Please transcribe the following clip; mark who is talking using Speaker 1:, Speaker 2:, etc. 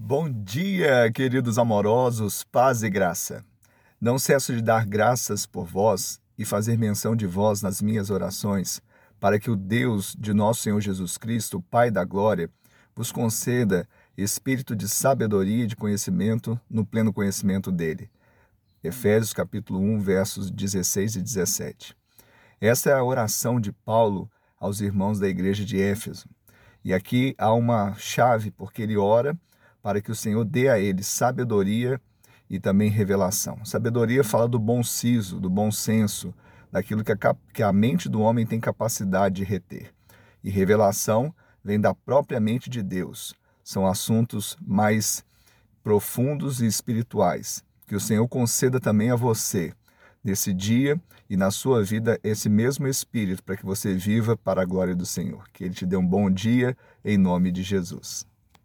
Speaker 1: Bom dia, queridos amorosos, paz e graça. Não cesso de dar graças por vós e fazer menção de vós nas minhas orações, para que o Deus de nosso Senhor Jesus Cristo, Pai da glória, vos conceda espírito de sabedoria e de conhecimento no pleno conhecimento dele. Efésios capítulo 1, versos 16 e 17. Esta é a oração de Paulo aos irmãos da igreja de Éfeso. E aqui há uma chave, porque ele ora para que o Senhor dê a ele sabedoria e também revelação. Sabedoria fala do bom siso, do bom senso, daquilo que a, que a mente do homem tem capacidade de reter. E revelação vem da própria mente de Deus. São assuntos mais profundos e espirituais. Que o Senhor conceda também a você, nesse dia e na sua vida, esse mesmo Espírito, para que você viva para a glória do Senhor. Que Ele te dê um bom dia, em nome de Jesus.